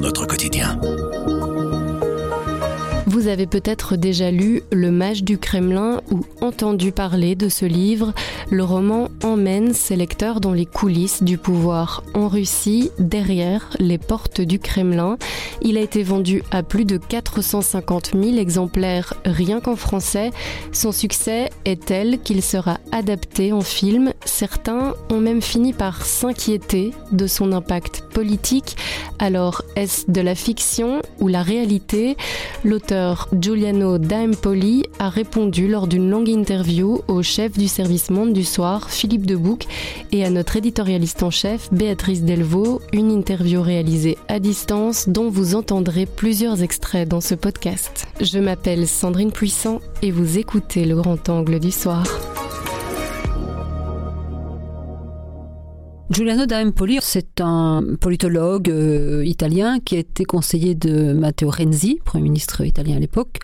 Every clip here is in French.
notre quotidien. Vous avez peut-être déjà lu Le Mage du Kremlin ou entendu parler de ce livre. Le roman emmène ses lecteurs dans les coulisses du pouvoir en Russie, derrière les portes du Kremlin. Il a été vendu à plus de 450 000 exemplaires rien qu'en français. Son succès est tel qu'il sera adapté en film. Certains ont même fini par s'inquiéter de son impact politique. Alors, est-ce de la fiction ou la réalité? L'auteur Giuliano Daempoli a répondu lors d'une longue interview au chef du service Monde du Soir, Philippe Debouc, et à notre éditorialiste en chef, Béatrice Delvaux, une interview réalisée à distance dont vous entendrez plusieurs extraits dans ce podcast. Je m'appelle Sandrine Puissant et vous écoutez le grand angle du soir. Giuliano D'Ampoli, c'est un politologue euh, italien qui a été conseiller de Matteo Renzi, Premier ministre italien à l'époque.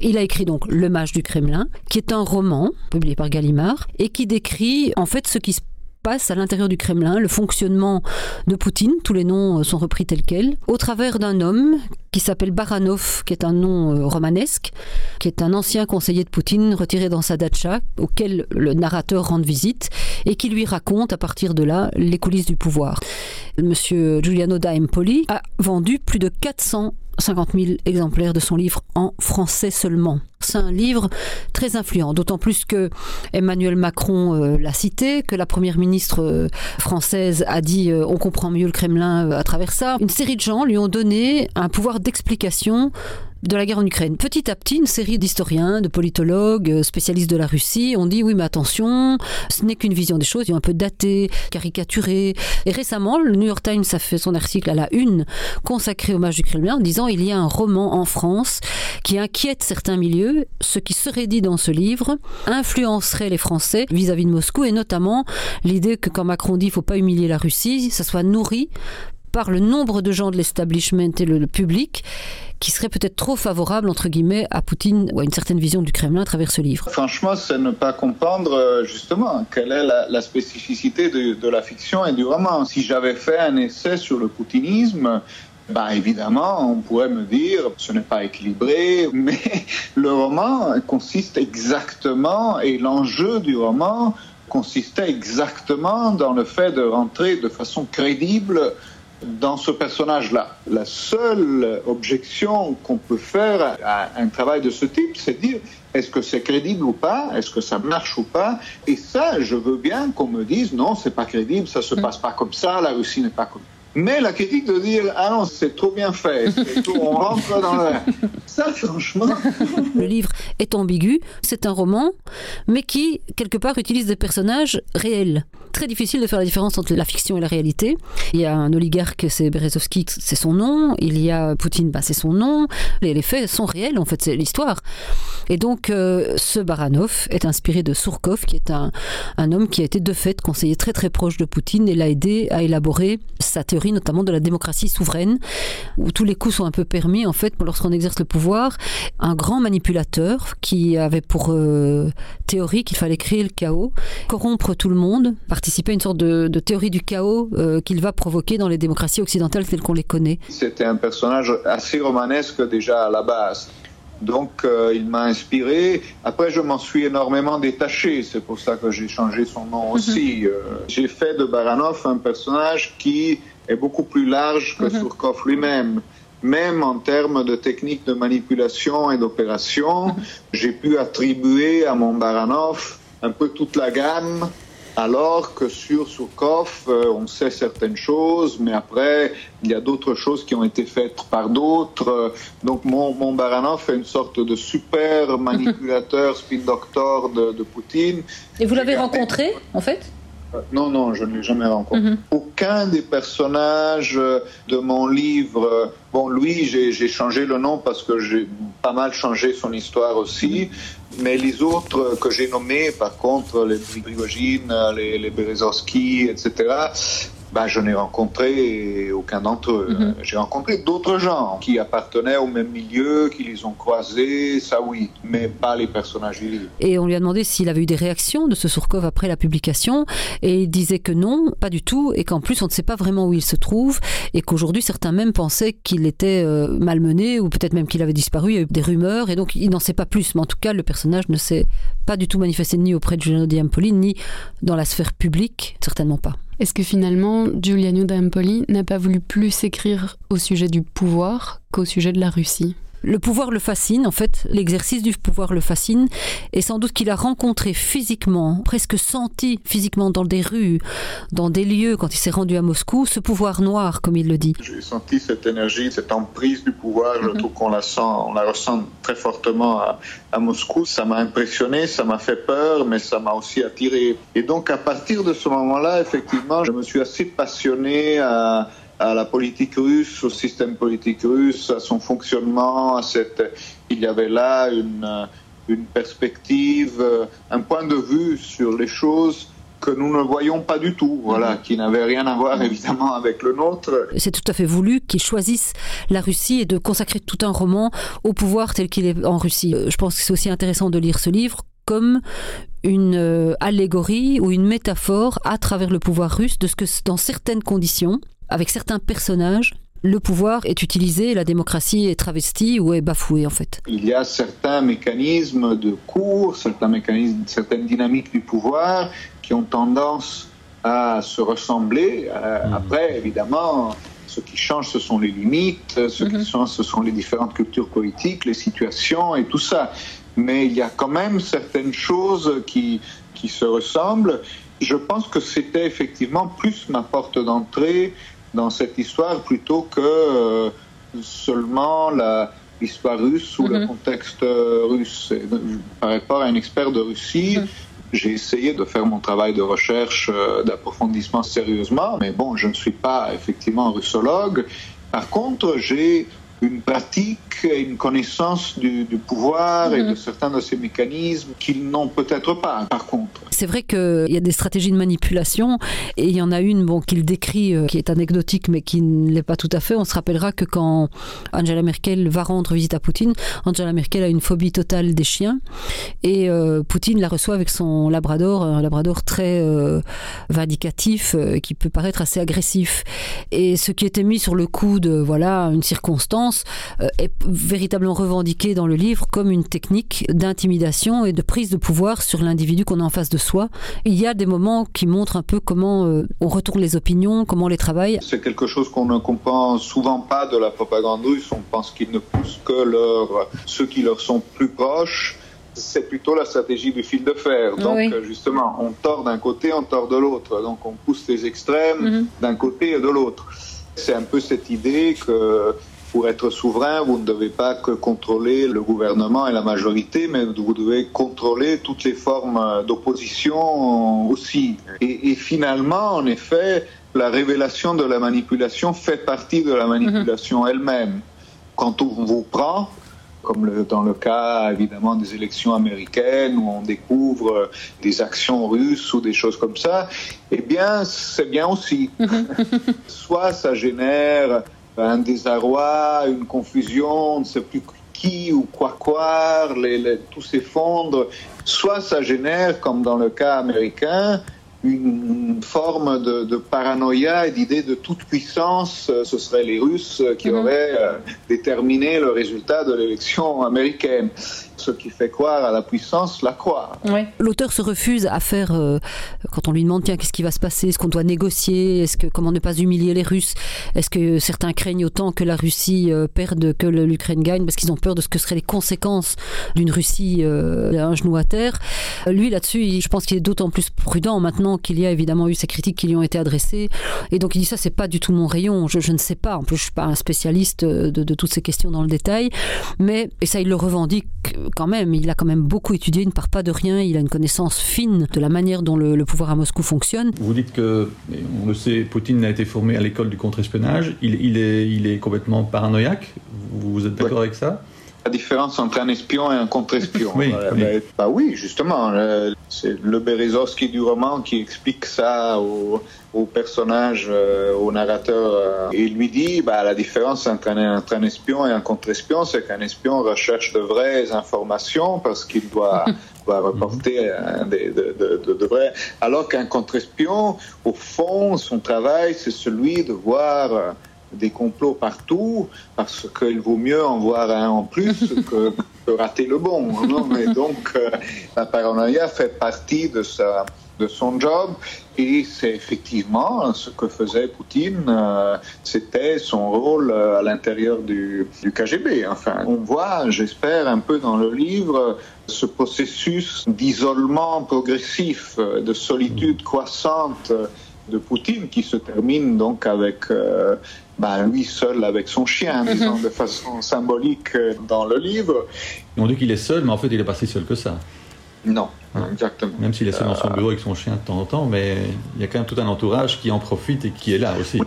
Il a écrit donc Le Mage du Kremlin, qui est un roman publié par Gallimard et qui décrit en fait ce qui se passe à l'intérieur du Kremlin, le fonctionnement de Poutine, tous les noms euh, sont repris tels quels, au travers d'un homme qui s'appelle Baranov, qui est un nom euh, romanesque, qui est un ancien conseiller de Poutine retiré dans sa datcha, auquel le narrateur rend visite, et qui lui raconte à partir de là les coulisses du pouvoir. Monsieur Giuliano da Empoli a vendu plus de 400 50 000 exemplaires de son livre en français seulement. C'est un livre très influent, d'autant plus que Emmanuel Macron euh, l'a cité, que la première ministre euh, française a dit euh, on comprend mieux le Kremlin à travers ça. Une série de gens lui ont donné un pouvoir d'explication de la guerre en Ukraine. Petit à petit, une série d'historiens, de politologues, euh, spécialistes de la Russie ont dit oui, mais attention, ce n'est qu'une vision des choses, ils ont un peu daté, caricaturé. Et récemment, le New York Times a fait son article à la une consacré au match du Kremlin en disant il y a un roman en France qui inquiète certains milieux. Ce qui serait dit dans ce livre influencerait les Français vis-à-vis de Moscou et notamment l'idée que quand Macron dit il faut pas humilier la Russie, ça soit nourri par le nombre de gens de l'establishment et le public qui serait peut-être trop favorable, entre guillemets, à Poutine ou à une certaine vision du Kremlin à travers ce livre Franchement, c'est ne pas comprendre euh, justement quelle est la, spécificité de, la fiction et du roman. Si j'avais fait un essai sur le poutinisme, bah, évidemment, on pourrait me dire ce n'est pas équilibré, mais le roman consiste exactement, et l'enjeu du roman consistait exactement dans le fait de rentrer de façon crédible dans ce personnage-là. La seule objection qu'on peut faire à un travail de ce type, c'est dire est-ce que c'est crédible ou pas? Est-ce que ça marche ou pas? Et ça, je veux bien qu'on me dise non, c'est pas crédible, ça se mm. passe pas comme ça, la Russie n'est pas comme mais la critique de dire ah non c'est trop bien fait, on rentre dans le... ça franchement. Le livre est ambigu, c'est un roman, mais qui quelque part utilise des personnages réels très difficile de faire la différence entre la fiction et la réalité. Il y a un oligarque, c'est Berezovski, c'est son nom. Il y a Poutine, bah, c'est son nom. Les, faits sont réels, en fait, c'est l'histoire. Et donc, euh, ce Baranov est inspiré de Surkov, qui est un, un homme qui a été de fait conseiller très très proche de Poutine et l'a aidé à élaborer sa théorie, notamment de la démocratie souveraine, où tous les coups sont un peu permis, en fait, lorsqu'on exerce le pouvoir. Un grand manipulateur qui avait pour euh, théorie qu'il fallait créer le chaos, corrompre tout le monde, participer à une sorte de, théorie du chaos euh, qu'il va provoquer dans les démocraties occidentales telles qu'on les connaît. C'était un personnage assez romanesque déjà à la base. Donc euh, il m'a inspiré. Après, je m'en suis énormément détaché. C'est pour ça que j'ai changé son nom mhm. aussi. Euh, j'ai fait de Baranov un personnage qui est beaucoup plus large que mhm. Surkov lui-même. Même en termes de techniques de manipulation et d'opération, mhm. j'ai pu attribuer à mon Baranov un peu toute la gamme alors que sur Surkov, euh, on sait certaines choses, mais après, il y a d'autres choses qui ont été faites par d'autres. Donc, mon, mon Baranov est une sorte de super manipulateur, spin doctor de, de Poutine. Et vous l'avez rencontré, en fait? Non, non, je ne l'ai jamais rencontré. Mhm. Aucun des personnages de mon livre, bon, lui, j'ai changé le nom parce que j'ai pas mal changé son histoire aussi, mais les autres que j'ai nommés, par contre, les Prigogine, les, les etc., bah, je n'ai rencontré aucun d'entre eux. Mhm. J'ai rencontré d'autres gens qui appartenaient au même milieu, qui les ont croisés, ça oui, mais pas les personnages du livre. Et on lui a demandé s'il avait eu des réactions de ce Surkov après la publication, et il disait que non, pas du tout, et qu'en plus on ne sait pas vraiment où il se trouve, et qu'aujourd'hui certains même pensaient qu'il était euh, malmené, ou peut-être même qu'il avait disparu, il y a eu des rumeurs, et donc il n'en sait pas plus, mais en tout cas le personnage ne s'est pas du tout manifesté ni auprès de Giuliano Diampoli, ni dans la sphère publique, certainement pas. Est-ce que finalement, Giuliano d'Empoli n'a pas voulu plus écrire au sujet du pouvoir qu'au sujet de la Russie? Le pouvoir le fascine, en fait, l'exercice du pouvoir le fascine, et sans doute qu'il a rencontré physiquement, presque senti physiquement dans des rues, dans des lieux, quand il s'est rendu à Moscou, ce pouvoir noir, comme il le dit. J'ai senti cette énergie, cette emprise du pouvoir, je trouve qu'on la sent, on la ressent très fortement à, à Moscou. Ça m'a impressionné, ça m'a fait peur, mais ça m'a aussi attiré. Et donc à partir de ce moment-là, effectivement, je me suis assez passionné à à la politique russe, au système politique russe, à son fonctionnement, à cette, il y avait là une, une perspective, un point de vue sur les choses que nous ne voyons pas du tout, voilà, qui n'avait rien à voir évidemment avec le nôtre. C'est tout à fait voulu qu'ils choisissent la Russie et de consacrer tout un roman au pouvoir tel qu'il est en Russie. Je pense que c'est aussi intéressant de lire ce livre comme une euh, allégorie ou une métaphore à travers le pouvoir russe de ce que dans certaines conditions, avec certains personnages, le pouvoir est utilisé, la démocratie est travestie ou est bafouée en fait. Il y a certains mécanismes de cours, certains mécanismes, certaines dynamiques du pouvoir qui ont tendance à se ressembler. Euh, mmh. Après, évidemment, ce qui change, ce sont les limites, ce mmh. qui change, ce sont les différentes cultures politiques, les situations et tout ça. Mais il y a quand même certaines choses qui, qui se ressemblent. Je pense que c'était effectivement plus ma porte d'entrée dans cette histoire plutôt que euh, seulement l'histoire russe ou mm -hmm. le mhm. contexte euh, russe. Par rapport à un expert de Russie, mm -hmm. j'ai essayé de faire mon travail de recherche, euh, d'approfondissement sérieusement, mais bon, je ne suis pas effectivement russologue. Par contre, j'ai une pratique et une connaissance du, du pouvoir mmh. et de certains de ces mécanismes qu'ils n'ont peut-être pas, par contre. C'est vrai qu'il y a des stratégies de manipulation et il y en a une bon, qu'il décrit euh, qui est anecdotique mais qui ne l'est pas tout à fait. On se rappellera que quand Angela Merkel va rendre visite à Poutine, Angela Merkel a une phobie totale des chiens et euh, Poutine la reçoit avec son labrador, un labrador très euh, vindicatif euh, qui peut paraître assez agressif. Et ce qui était mis sur le coup de voilà une circonstance euh, est véritablement revendiquée dans le livre comme une technique d'intimidation et de prise de pouvoir sur l'individu qu'on a en face de soi. Il y a des moments qui montrent un peu comment euh, on retourne les opinions, comment on les travaille. C'est quelque chose qu'on ne comprend souvent pas de la propagande russe. On pense qu'ils ne poussent que leur, ceux qui leur sont plus proches c'est plutôt la stratégie du fil de fer. Donc, oui. justement, on tord d'un côté, on tord de l'autre. Donc, on pousse les extrêmes mm -hmm. d'un côté et de l'autre. C'est un peu cette idée que pour être souverain, vous ne devez pas que contrôler le gouvernement et la majorité, mais vous devez contrôler toutes les formes d'opposition aussi. Et, et, finalement, en effet, la révélation de la manipulation fait partie de la manipulation mm -hmm. elle-même. Quand on vous prend, comme le, dans le cas évidemment des élections américaines où on découvre des actions russes ou des choses comme ça, eh bien c'est bien aussi. Soit ça génère un désarroi, une confusion, on ne sait plus qui ou quoi croire, les, tout s'effondre. Soit ça génère, comme dans le cas américain, une forme de, de paranoïa et d'idée de toute puissance. Ce seraient les Russes qui mm -hmm. auraient euh, déterminé le résultat de l'élection américaine. Ce qui fait croire à la puissance, la croire. Oui. L'auteur se refuse à faire, euh, quand on lui demande, tiens, qu'est-ce qui va se passer? Est-ce qu'on doit négocier? Est-ce que comment ne pas humilier les Russes? Est-ce que certains craignent autant que la Russie euh, perde que l'Ukraine gagne? Parce qu'ils ont peur de ce que seraient les conséquences d'une Russie euh, un genou à terre Lui, là-dessus, je pense qu'il est d'autant plus prudent maintenant qu'il y a évidemment eu ces critiques qui lui ont été adressées. Et donc il dit ça, c'est pas du tout mon rayon. Je, je, ne sais pas. En plus, je suis pas un spécialiste de, de toutes ces questions dans le détail. Mais, et ça, il le revendique quand même. Il a quand même beaucoup étudié, il ne part pas de rien. Il a une connaissance fine de la manière dont le, le pouvoir à Moscou fonctionne. Vous dites que, on le sait, Poutine a été formé à l'école du contre-espionnage. Il, il, est, il est complètement paranoïaque. Vous êtes d'accord ouais. avec ça? La différence entre un espion et un contre-espion. Oui, Euh, oui. ben, bah oui, justement. euh, C'est le Berezovski du roman qui explique ça au, au personnage, euh, au narrateur. euh, et il lui dit bah, la différence entre un, entre un espion et un contre-espion, c'est qu'un espion recherche de vraies informations parce qu'il doit, doit reporter euh, des- de, de- de- de vraies. Alors qu'un contre-espion, au fond, son travail, c'est celui de voir. Des complots partout parce qu'il vaut mieux en voir un en plus que, que rater le bon. non Mais donc, euh, la paranoïa fait partie de, sa, de son job et c'est effectivement ce que faisait Poutine. euh, C'était son rôle euh, à l'intérieur du, du KGB. Enfin, on voit, j'espère, un peu dans le livre ce processus d'isolement progressif, de solitude croissante de Poutine qui se termine donc avec euh, bah, lui seul avec son chien, disons de façon symbolique euh, dans le livre. On dit qu'il est seul, mais en fait, il est pas si seul que ça. Non, exactement. Même s'il est seul dans son bureau avec son chien de temps en temps, mais il y a quand même tout un entourage qui en profite et qui est là aussi.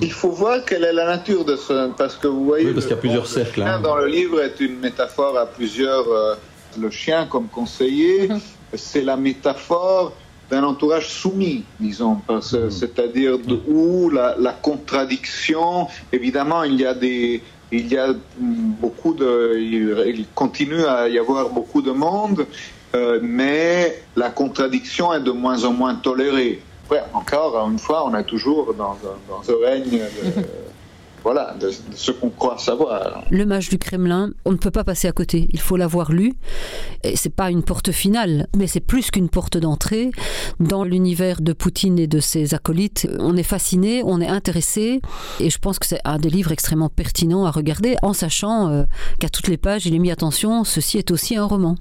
Il faut voir quelle est la nature de ce... Parce que vous voyez... Oui, parce qu'il y a plusieurs le cercles, chien hein. dans le livre est une métaphore à plusieurs... euh, le chien comme conseiller, c'est la métaphore d'un entourage soumis, disons, Mhm. c'est-à-dire de où la, la contradiction, évidemment, il y a des... Il y a mm, beaucoup de... Il, il continue à y avoir beaucoup de monde, euh, mais la contradiction est de moins en moins tolérée. Ouais, encore une fois, on est toujours dans, dans un règne de, voilà, de, ce qu'on croit savoir. Le mage du Kremlin, on ne peut pas passer à côté. Il faut l'avoir lu. Et c'est pas une porte finale, mais c'est plus qu'une porte d'entrée dans l'univers de Poutine et de ses acolytes. On est fasciné, on est intéressé, et je pense que c'est un des livres extrêmement pertinents à regarder, en sachant euh, qu'à toutes les pages, il est mis attention. Ceci est aussi un roman.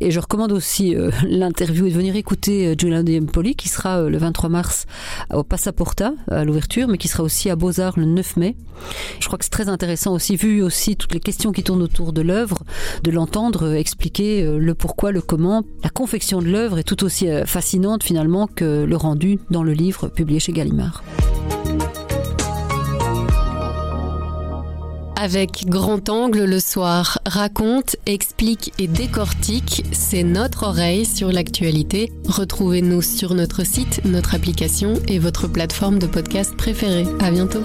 Et je recommande aussi euh, l'interview et de venir écouter euh, Giuliano Empoli, qui sera euh, le 23 mars au Passaporta à l'ouverture, mais qui sera aussi à Beaux Arts le 9 mai. Je crois que c'est très intéressant aussi, vu aussi toutes les questions qui tournent autour de l'œuvre, de l'entendre euh, expliquer euh, le pourquoi, le comment. La confection de l'œuvre est tout aussi euh, fascinante finalement que le rendu dans le livre publié chez Gallimard. Avec Grand Angle le soir, raconte, explique et décortique, c'est notre oreille sur l'actualité. Retrouvez-nous sur notre site, notre application et votre plateforme de podcast préférée. À bientôt.